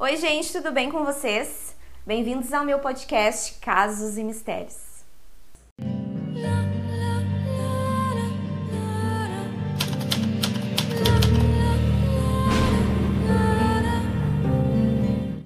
Oi, gente, tudo bem com vocês? Bem-vindos ao meu podcast Casos e Mistérios.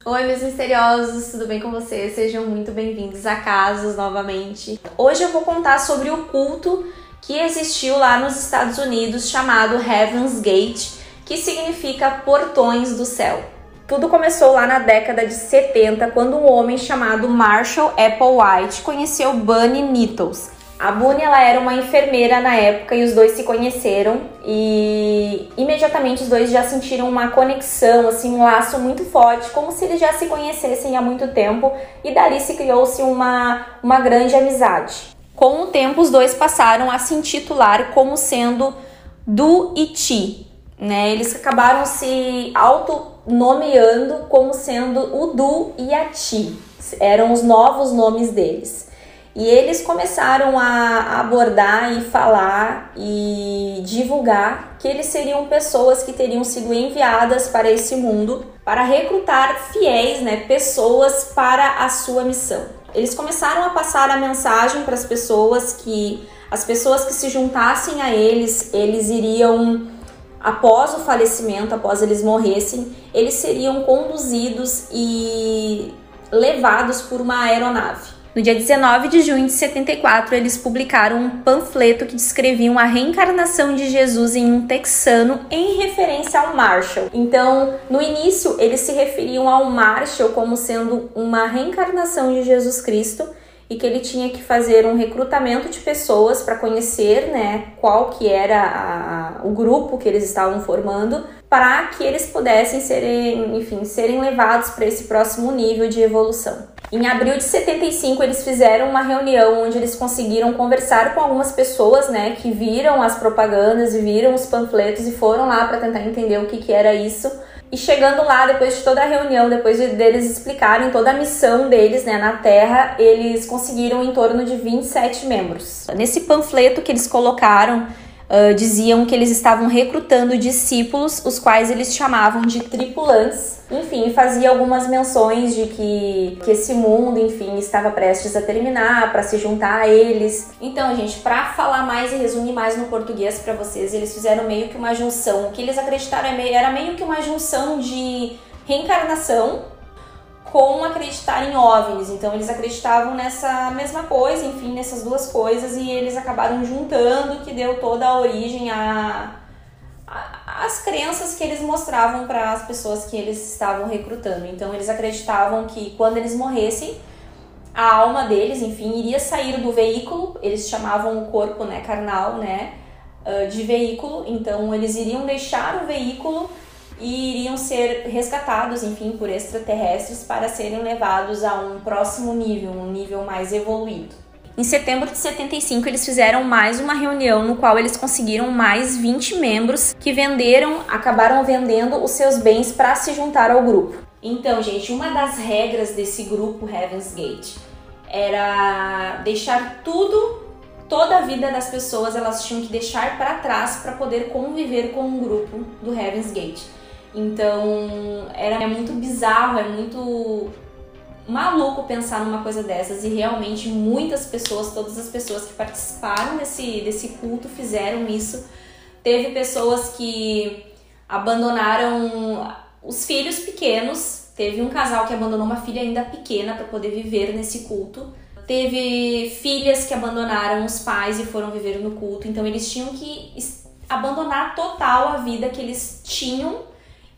Oi, meus misteriosos, tudo bem com vocês? Sejam muito bem-vindos a Casos novamente. Hoje eu vou contar sobre o culto que existiu lá nos Estados Unidos chamado Heaven's Gate, que significa portões do céu. Tudo começou lá na década de 70, quando um homem chamado Marshall Applewhite conheceu Bunny Nettles. A Bunny ela era uma enfermeira na época e os dois se conheceram e imediatamente os dois já sentiram uma conexão, assim, um laço muito forte, como se eles já se conhecessem há muito tempo e dali se criou-se uma, uma grande amizade. Com o tempo, os dois passaram a se intitular como sendo Du e Ti, né? Eles acabaram se autonomeando como sendo o Du e a Ti. Eram os novos nomes deles. E eles começaram a abordar e falar e divulgar que eles seriam pessoas que teriam sido enviadas para esse mundo para recrutar fiéis, né, pessoas para a sua missão. Eles começaram a passar a mensagem para as pessoas que as pessoas que se juntassem a eles, eles iriam após o falecimento, após eles morressem, eles seriam conduzidos e levados por uma aeronave. No dia 19 de junho de 74, eles publicaram um panfleto que descrevia a reencarnação de Jesus em um texano em referência ao Marshall. Então, no início, eles se referiam ao Marshall como sendo uma reencarnação de Jesus Cristo e que ele tinha que fazer um recrutamento de pessoas para conhecer, né, qual que era a, o grupo que eles estavam formando, para que eles pudessem serem, enfim, serem levados para esse próximo nível de evolução. Em abril de 75, eles fizeram uma reunião onde eles conseguiram conversar com algumas pessoas, né, que viram as propagandas e viram os panfletos e foram lá para tentar entender o que, que era isso e chegando lá, depois de toda a reunião, depois de, deles explicarem toda a missão deles né, na Terra, eles conseguiram em torno de 27 membros. Nesse panfleto que eles colocaram, diziam que eles estavam recrutando discípulos, os quais eles chamavam de tripulantes. Enfim, fazia algumas menções de que, que esse mundo, enfim, estava prestes a terminar para se juntar a eles. Então, gente, para falar mais e resumir mais no português para vocês, eles fizeram meio que uma junção. O que eles acreditaram é era meio que uma junção de reencarnação com acreditar em OVNIs. Então eles acreditavam nessa mesma coisa, enfim, nessas duas coisas e eles acabaram juntando que deu toda a origem a, a as crenças que eles mostravam para as pessoas que eles estavam recrutando. Então eles acreditavam que quando eles morressem, a alma deles, enfim, iria sair do veículo. Eles chamavam o corpo, né, carnal, né, de veículo. Então eles iriam deixar o veículo e iriam ser resgatados, enfim, por extraterrestres para serem levados a um próximo nível, um nível mais evoluído. Em setembro de 75, eles fizeram mais uma reunião no qual eles conseguiram mais 20 membros que venderam, acabaram vendendo os seus bens para se juntar ao grupo. Então, gente, uma das regras desse grupo Heaven's Gate era deixar tudo, toda a vida das pessoas, elas tinham que deixar para trás para poder conviver com o grupo do Heaven's Gate. Então, era é muito bizarro, é muito maluco pensar numa coisa dessas e realmente muitas pessoas, todas as pessoas que participaram desse, desse culto fizeram isso. Teve pessoas que abandonaram os filhos pequenos, teve um casal que abandonou uma filha ainda pequena para poder viver nesse culto. Teve filhas que abandonaram os pais e foram viver no culto, então eles tinham que abandonar total a vida que eles tinham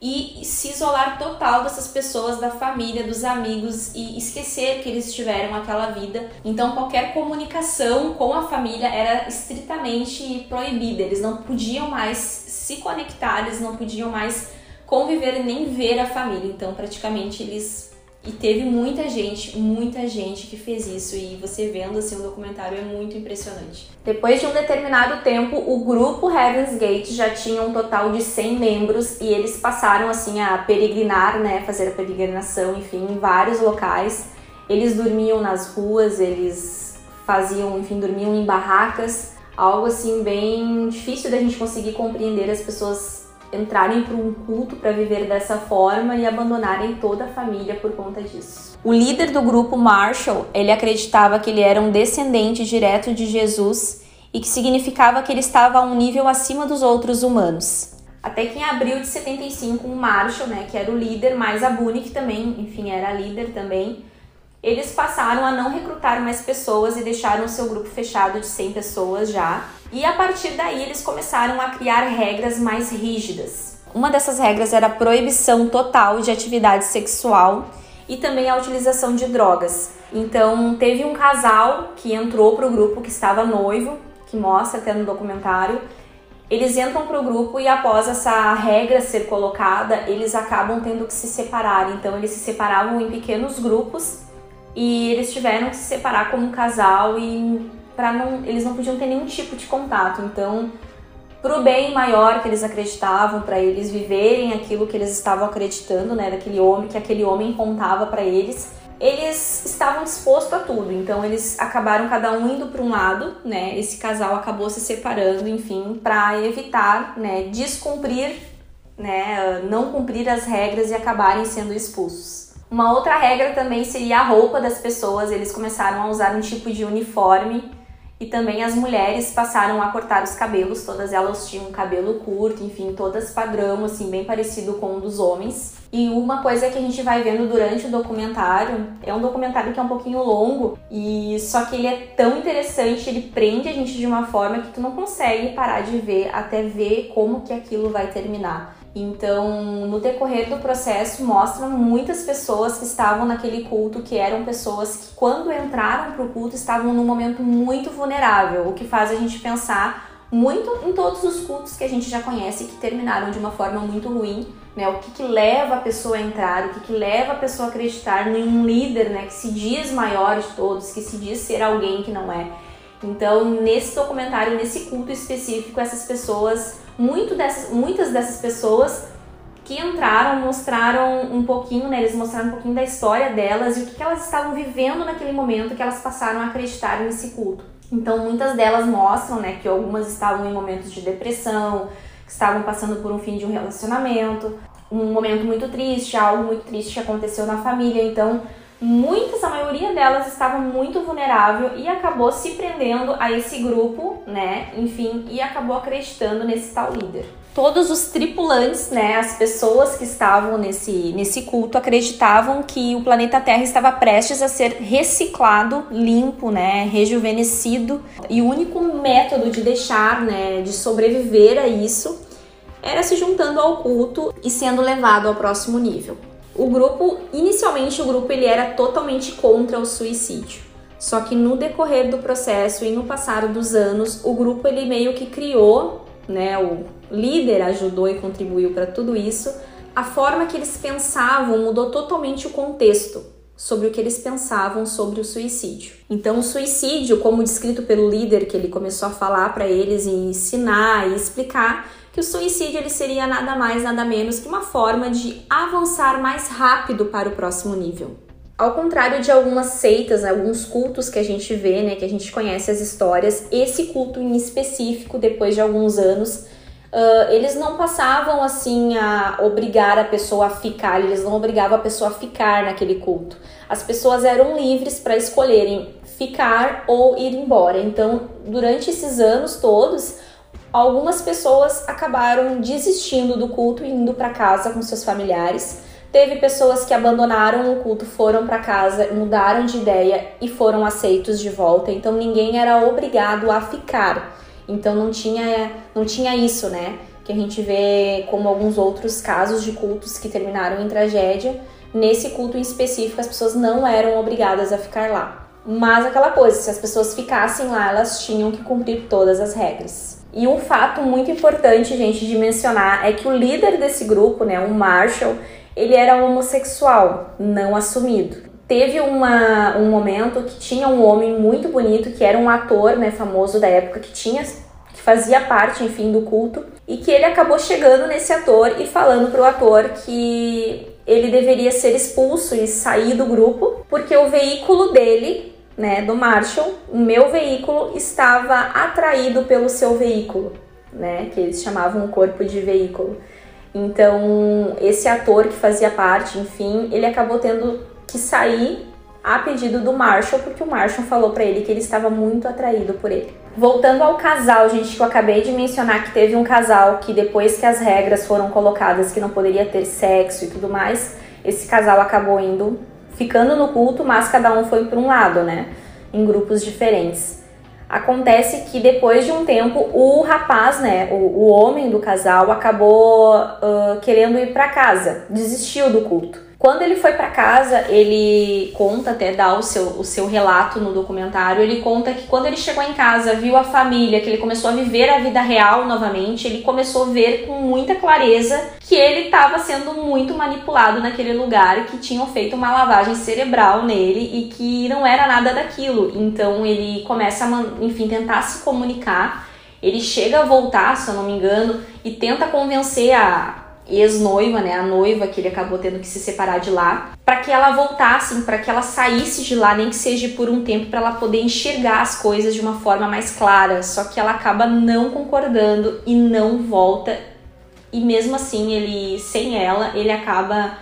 e se isolar total dessas pessoas, da família, dos amigos e esquecer que eles tiveram aquela vida. Então qualquer comunicação com a família era estritamente proibida. Eles não podiam mais se conectar, eles não podiam mais conviver nem ver a família. Então praticamente eles e teve muita gente, muita gente que fez isso e você vendo assim o documentário é muito impressionante. Depois de um determinado tempo, o grupo Heaven's Gate já tinha um total de 100 membros e eles passaram assim a peregrinar, né, fazer a peregrinação, enfim, em vários locais. Eles dormiam nas ruas, eles faziam, enfim, dormiam em barracas, algo assim bem difícil da gente conseguir compreender as pessoas entrarem para um culto para viver dessa forma e abandonarem toda a família por conta disso. O líder do grupo Marshall, ele acreditava que ele era um descendente direto de Jesus e que significava que ele estava a um nível acima dos outros humanos. Até que em abril de 75, o Marshall, né, que era o líder, mais a Bunny, que também, enfim, era líder também, eles passaram a não recrutar mais pessoas e deixaram o seu grupo fechado de 100 pessoas já. E a partir daí eles começaram a criar regras mais rígidas. Uma dessas regras era a proibição total de atividade sexual e também a utilização de drogas. Então, teve um casal que entrou para o grupo que estava noivo, que mostra até no documentário. Eles entram para o grupo e após essa regra ser colocada, eles acabam tendo que se separar. Então, eles se separavam em pequenos grupos e eles tiveram que se separar como um casal e para não eles não podiam ter nenhum tipo de contato. Então, pro bem maior que eles acreditavam, para eles viverem aquilo que eles estavam acreditando, né, daquele homem que aquele homem contava para eles, eles estavam dispostos a tudo. Então, eles acabaram cada um indo para um lado, né? Esse casal acabou se separando, enfim, para evitar, né, descumprir, né, não cumprir as regras e acabarem sendo expulsos. Uma outra regra também seria a roupa das pessoas, eles começaram a usar um tipo de uniforme e também as mulheres passaram a cortar os cabelos, todas elas tinham cabelo curto, enfim, todas padrão, assim, bem parecido com o dos homens. E uma coisa que a gente vai vendo durante o documentário, é um documentário que é um pouquinho longo, e só que ele é tão interessante, ele prende a gente de uma forma que tu não consegue parar de ver até ver como que aquilo vai terminar. Então, no decorrer do processo, mostra muitas pessoas que estavam naquele culto, que eram pessoas que, quando entraram para o culto, estavam num momento muito vulnerável, o que faz a gente pensar muito em todos os cultos que a gente já conhece que terminaram de uma forma muito ruim, né? O que, que leva a pessoa a entrar, o que, que leva a pessoa a acreditar em um líder, né? Que se diz maior de todos, que se diz ser alguém que não é. Então, nesse documentário, nesse culto específico, essas pessoas muito dessas, muitas dessas pessoas que entraram mostraram um pouquinho, né, eles mostraram um pouquinho da história delas e o que, elas estavam vivendo naquele momento que elas passaram a acreditar nesse culto. Então, muitas delas mostram, né, que algumas estavam em momentos de depressão, que estavam passando por um fim de um relacionamento, um momento muito triste, algo muito triste aconteceu na família. Então, muitas, a maioria delas estava muito vulnerável e acabou se prendendo a esse grupo, né? Enfim, e acabou acreditando nesse tal líder. Todos os tripulantes, né, as pessoas que estavam nesse, nesse culto acreditavam que o planeta Terra estava prestes a ser reciclado, limpo, né, rejuvenescido, e o único método de deixar, né, de sobreviver a isso era se juntando ao culto e sendo levado ao próximo nível. O grupo, inicialmente o grupo ele era totalmente contra o suicídio. Só que no decorrer do processo e no passar dos anos, o grupo ele meio que criou, né, o líder ajudou e contribuiu para tudo isso. A forma que eles pensavam mudou totalmente o contexto sobre o que eles pensavam sobre o suicídio. Então, o suicídio, como descrito pelo líder, que ele começou a falar para eles e ensinar e explicar, que o suicídio ele seria nada mais, nada menos que uma forma de avançar mais rápido para o próximo nível. Ao contrário de algumas seitas, alguns cultos que a gente vê, né, que a gente conhece as histórias, esse culto em específico, depois de alguns anos, uh, eles não passavam assim a obrigar a pessoa a ficar, eles não obrigavam a pessoa a ficar naquele culto. As pessoas eram livres para escolherem ficar ou ir embora. Então, durante esses anos todos, algumas pessoas acabaram desistindo do culto e indo para casa com seus familiares. Teve pessoas que abandonaram o culto, foram para casa, mudaram de ideia e foram aceitos de volta. Então ninguém era obrigado a ficar. Então não tinha, não tinha isso, né? Que a gente vê como alguns outros casos de cultos que terminaram em tragédia. Nesse culto em específico, as pessoas não eram obrigadas a ficar lá. Mas aquela coisa, se as pessoas ficassem lá, elas tinham que cumprir todas as regras. E um fato muito importante, gente, de mencionar é que o líder desse grupo, né, o Marshall, ele era homossexual, não assumido. Teve uma, um momento que tinha um homem muito bonito, que era um ator, né, famoso da época, que tinha que fazia parte, enfim, do culto, e que ele acabou chegando nesse ator e falando pro ator que ele deveria ser expulso e sair do grupo, porque o veículo dele né, do Marshall, o meu veículo estava atraído pelo seu veículo, né, que eles chamavam o corpo de veículo. Então, esse ator que fazia parte, enfim, ele acabou tendo que sair a pedido do Marshall, porque o Marshall falou para ele que ele estava muito atraído por ele. Voltando ao casal, gente, que eu acabei de mencionar que teve um casal que depois que as regras foram colocadas que não poderia ter sexo e tudo mais, esse casal acabou indo ficando no culto, mas cada um foi para um lado, né? Em grupos diferentes. Acontece que depois de um tempo o rapaz, né, o, o homem do casal, acabou uh, querendo ir para casa, desistiu do culto. Quando ele foi para casa, ele conta, até dá o seu, o seu relato no documentário, ele conta que quando ele chegou em casa, viu a família, que ele começou a viver a vida real novamente, ele começou a ver com muita clareza que ele estava sendo muito manipulado naquele lugar, que tinham feito uma lavagem cerebral nele e que não era nada daquilo. Então ele começa a, enfim, tentar se comunicar. Ele chega a voltar, se eu não me engano, e tenta convencer a, ex-noiva, né, a noiva que ele acabou tendo que se separar de lá, para que ela voltasse, para que ela saísse de lá, nem que seja por um tempo, para ela poder enxergar as coisas de uma forma mais clara. Só que ela acaba não concordando e não volta. E mesmo assim, ele sem ela, ele acaba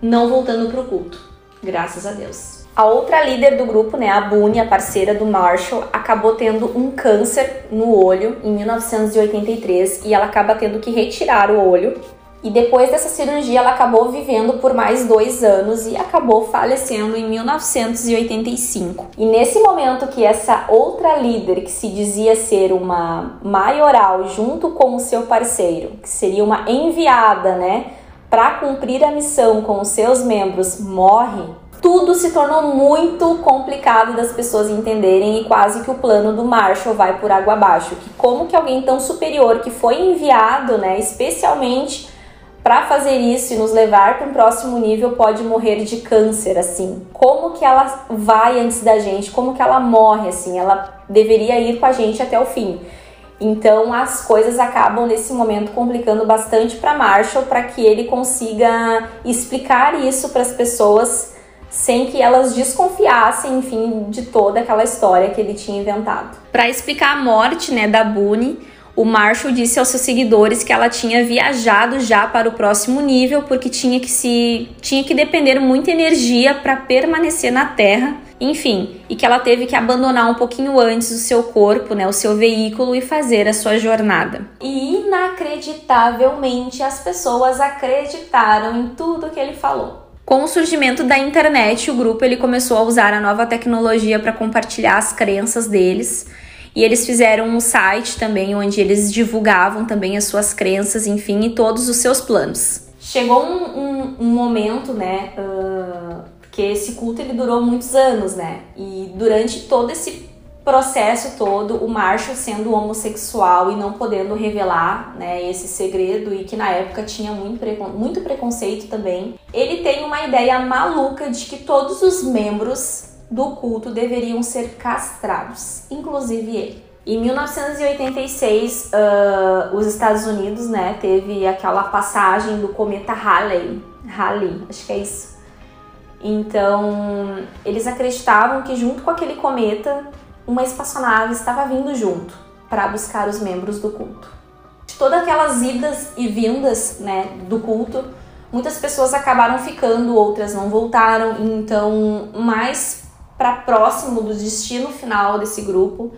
não voltando pro culto. Graças a Deus. A outra líder do grupo, né, a Boone, a parceira do Marshall, acabou tendo um câncer no olho em 1983 e ela acaba tendo que retirar o olho e depois dessa cirurgia, ela acabou vivendo por mais dois anos e acabou falecendo em 1985. E nesse momento que essa outra líder, que se dizia ser uma maioral junto com o seu parceiro, que seria uma enviada, né, para cumprir a missão com os seus membros, morre, tudo se tornou muito complicado das pessoas entenderem e quase que o plano do Marshall vai por água abaixo. Que como que alguém tão superior que foi enviado, né, especialmente para fazer isso e nos levar para um próximo nível pode morrer de câncer assim. Como que ela vai antes da gente? Como que ela morre assim? Ela deveria ir com a gente até o fim. Então as coisas acabam nesse momento complicando bastante para Marshall para que ele consiga explicar isso para as pessoas sem que elas desconfiassem, enfim, de toda aquela história que ele tinha inventado. Para explicar a morte, né, da Boone, o Marshall disse aos seus seguidores que ela tinha viajado já para o próximo nível porque tinha que se tinha que depender muita energia para permanecer na Terra, enfim, e que ela teve que abandonar um pouquinho antes o seu corpo, né, o seu veículo e fazer a sua jornada. E inacreditavelmente as pessoas acreditaram em tudo que ele falou. Com o surgimento da internet, o grupo ele começou a usar a nova tecnologia para compartilhar as crenças deles e eles fizeram um site também onde eles divulgavam também as suas crenças, enfim, e todos os seus planos. Chegou um, um, um momento, né, uh, porque esse culto ele durou muitos anos, né, e durante todo esse processo todo, o Marshall sendo homossexual e não podendo revelar né, esse segredo e que na época tinha muito, precon muito preconceito também, ele tem uma ideia maluca de que todos os membros do culto deveriam ser castrados, inclusive ele. Em 1986, uh, os Estados Unidos, né, teve aquela passagem do cometa Halley, Halley, acho que é isso. Então, eles acreditavam que junto com aquele cometa, uma espaçonave estava vindo junto para buscar os membros do culto. De todas aquelas idas e vindas, né, do culto, muitas pessoas acabaram ficando, outras não voltaram. Então, mais para próximo do destino final desse grupo,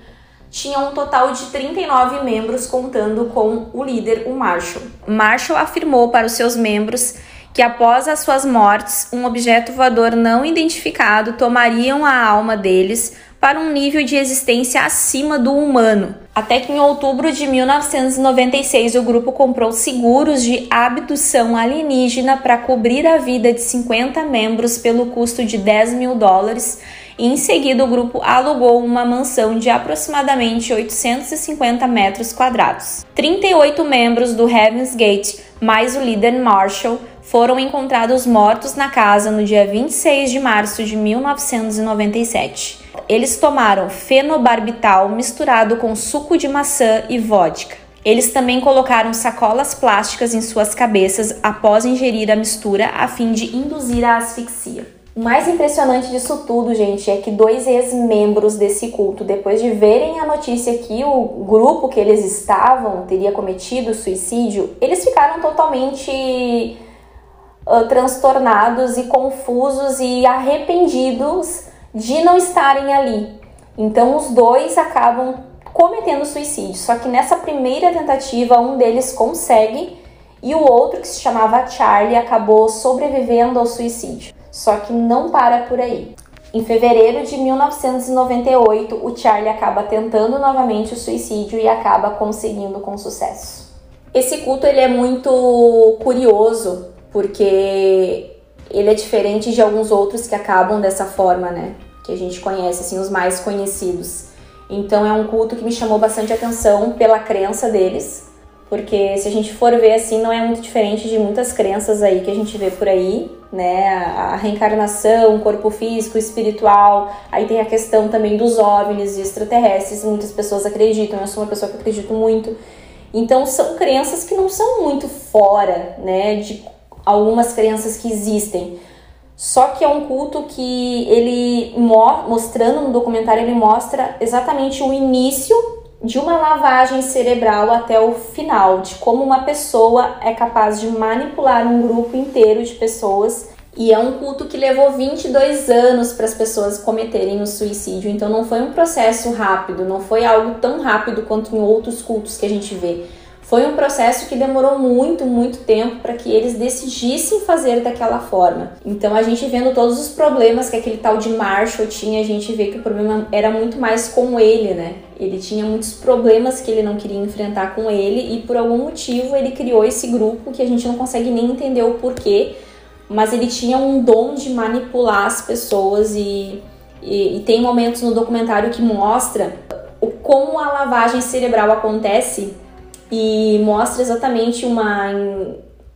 tinha um total de 39 membros, contando com o líder, o Marshall. Marshall afirmou para os seus membros que após as suas mortes, um objeto voador não identificado tomariam a alma deles para um nível de existência acima do humano. Até que em outubro de 1996 o grupo comprou seguros de abdução alienígena para cobrir a vida de 50 membros pelo custo de 10 mil dólares em seguida o grupo alugou uma mansão de aproximadamente 850 metros quadrados. 38 membros do Heaven's Gate, mais o líder Marshall, foram encontrados mortos na casa no dia 26 de março de 1997. Eles tomaram fenobarbital misturado com suco de maçã e vodka. Eles também colocaram sacolas plásticas em suas cabeças após ingerir a mistura a fim de induzir a asfixia. O mais impressionante disso tudo, gente, é que dois ex-membros desse culto, depois de verem a notícia que o grupo que eles estavam teria cometido suicídio, eles ficaram totalmente uh, transtornados e confusos e arrependidos de não estarem ali. Então os dois acabam cometendo suicídio. Só que nessa primeira tentativa, um deles consegue e o outro, que se chamava Charlie, acabou sobrevivendo ao suicídio. Só que não para por aí. Em fevereiro de 1998, o Charlie acaba tentando novamente o suicídio e acaba conseguindo com sucesso. Esse culto ele é muito curioso porque ele é diferente de alguns outros que acabam dessa forma, né? Que a gente conhece, assim, os mais conhecidos. Então é um culto que me chamou bastante atenção pela crença deles, porque se a gente for ver assim, não é muito diferente de muitas crenças aí que a gente vê por aí, né? A reencarnação, corpo físico, espiritual. Aí tem a questão também dos OVNIs e extraterrestres. Muitas pessoas acreditam, eu sou uma pessoa que acredito muito. Então são crenças que não são muito fora, né, de algumas crenças que existem. Só que é um culto que ele mostrando no documentário ele mostra exatamente o início de uma lavagem cerebral até o final, de como uma pessoa é capaz de manipular um grupo inteiro de pessoas. E é um culto que levou 22 anos para as pessoas cometerem o suicídio, então não foi um processo rápido, não foi algo tão rápido quanto em outros cultos que a gente vê. Foi um processo que demorou muito, muito tempo para que eles decidissem fazer daquela forma. Então, a gente vendo todos os problemas que aquele tal de Marshall tinha, a gente vê que o problema era muito mais com ele, né? Ele tinha muitos problemas que ele não queria enfrentar com ele e por algum motivo ele criou esse grupo que a gente não consegue nem entender o porquê, mas ele tinha um dom de manipular as pessoas e, e, e tem momentos no documentário que mostra como a lavagem cerebral acontece e mostra exatamente uma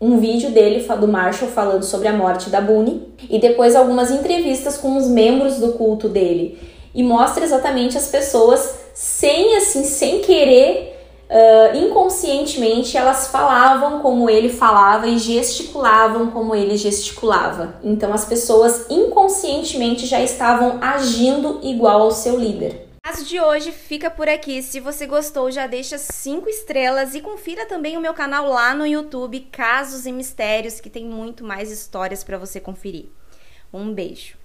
um vídeo dele do Marshall falando sobre a morte da Boone e depois algumas entrevistas com os membros do culto dele. E mostra exatamente as pessoas sem assim sem querer uh, inconscientemente elas falavam como ele falava e gesticulavam como ele gesticulava. Então as pessoas inconscientemente já estavam agindo igual ao seu líder caso de hoje fica por aqui. Se você gostou, já deixa cinco estrelas e confira também o meu canal lá no YouTube, Casos e Mistérios, que tem muito mais histórias para você conferir. Um beijo.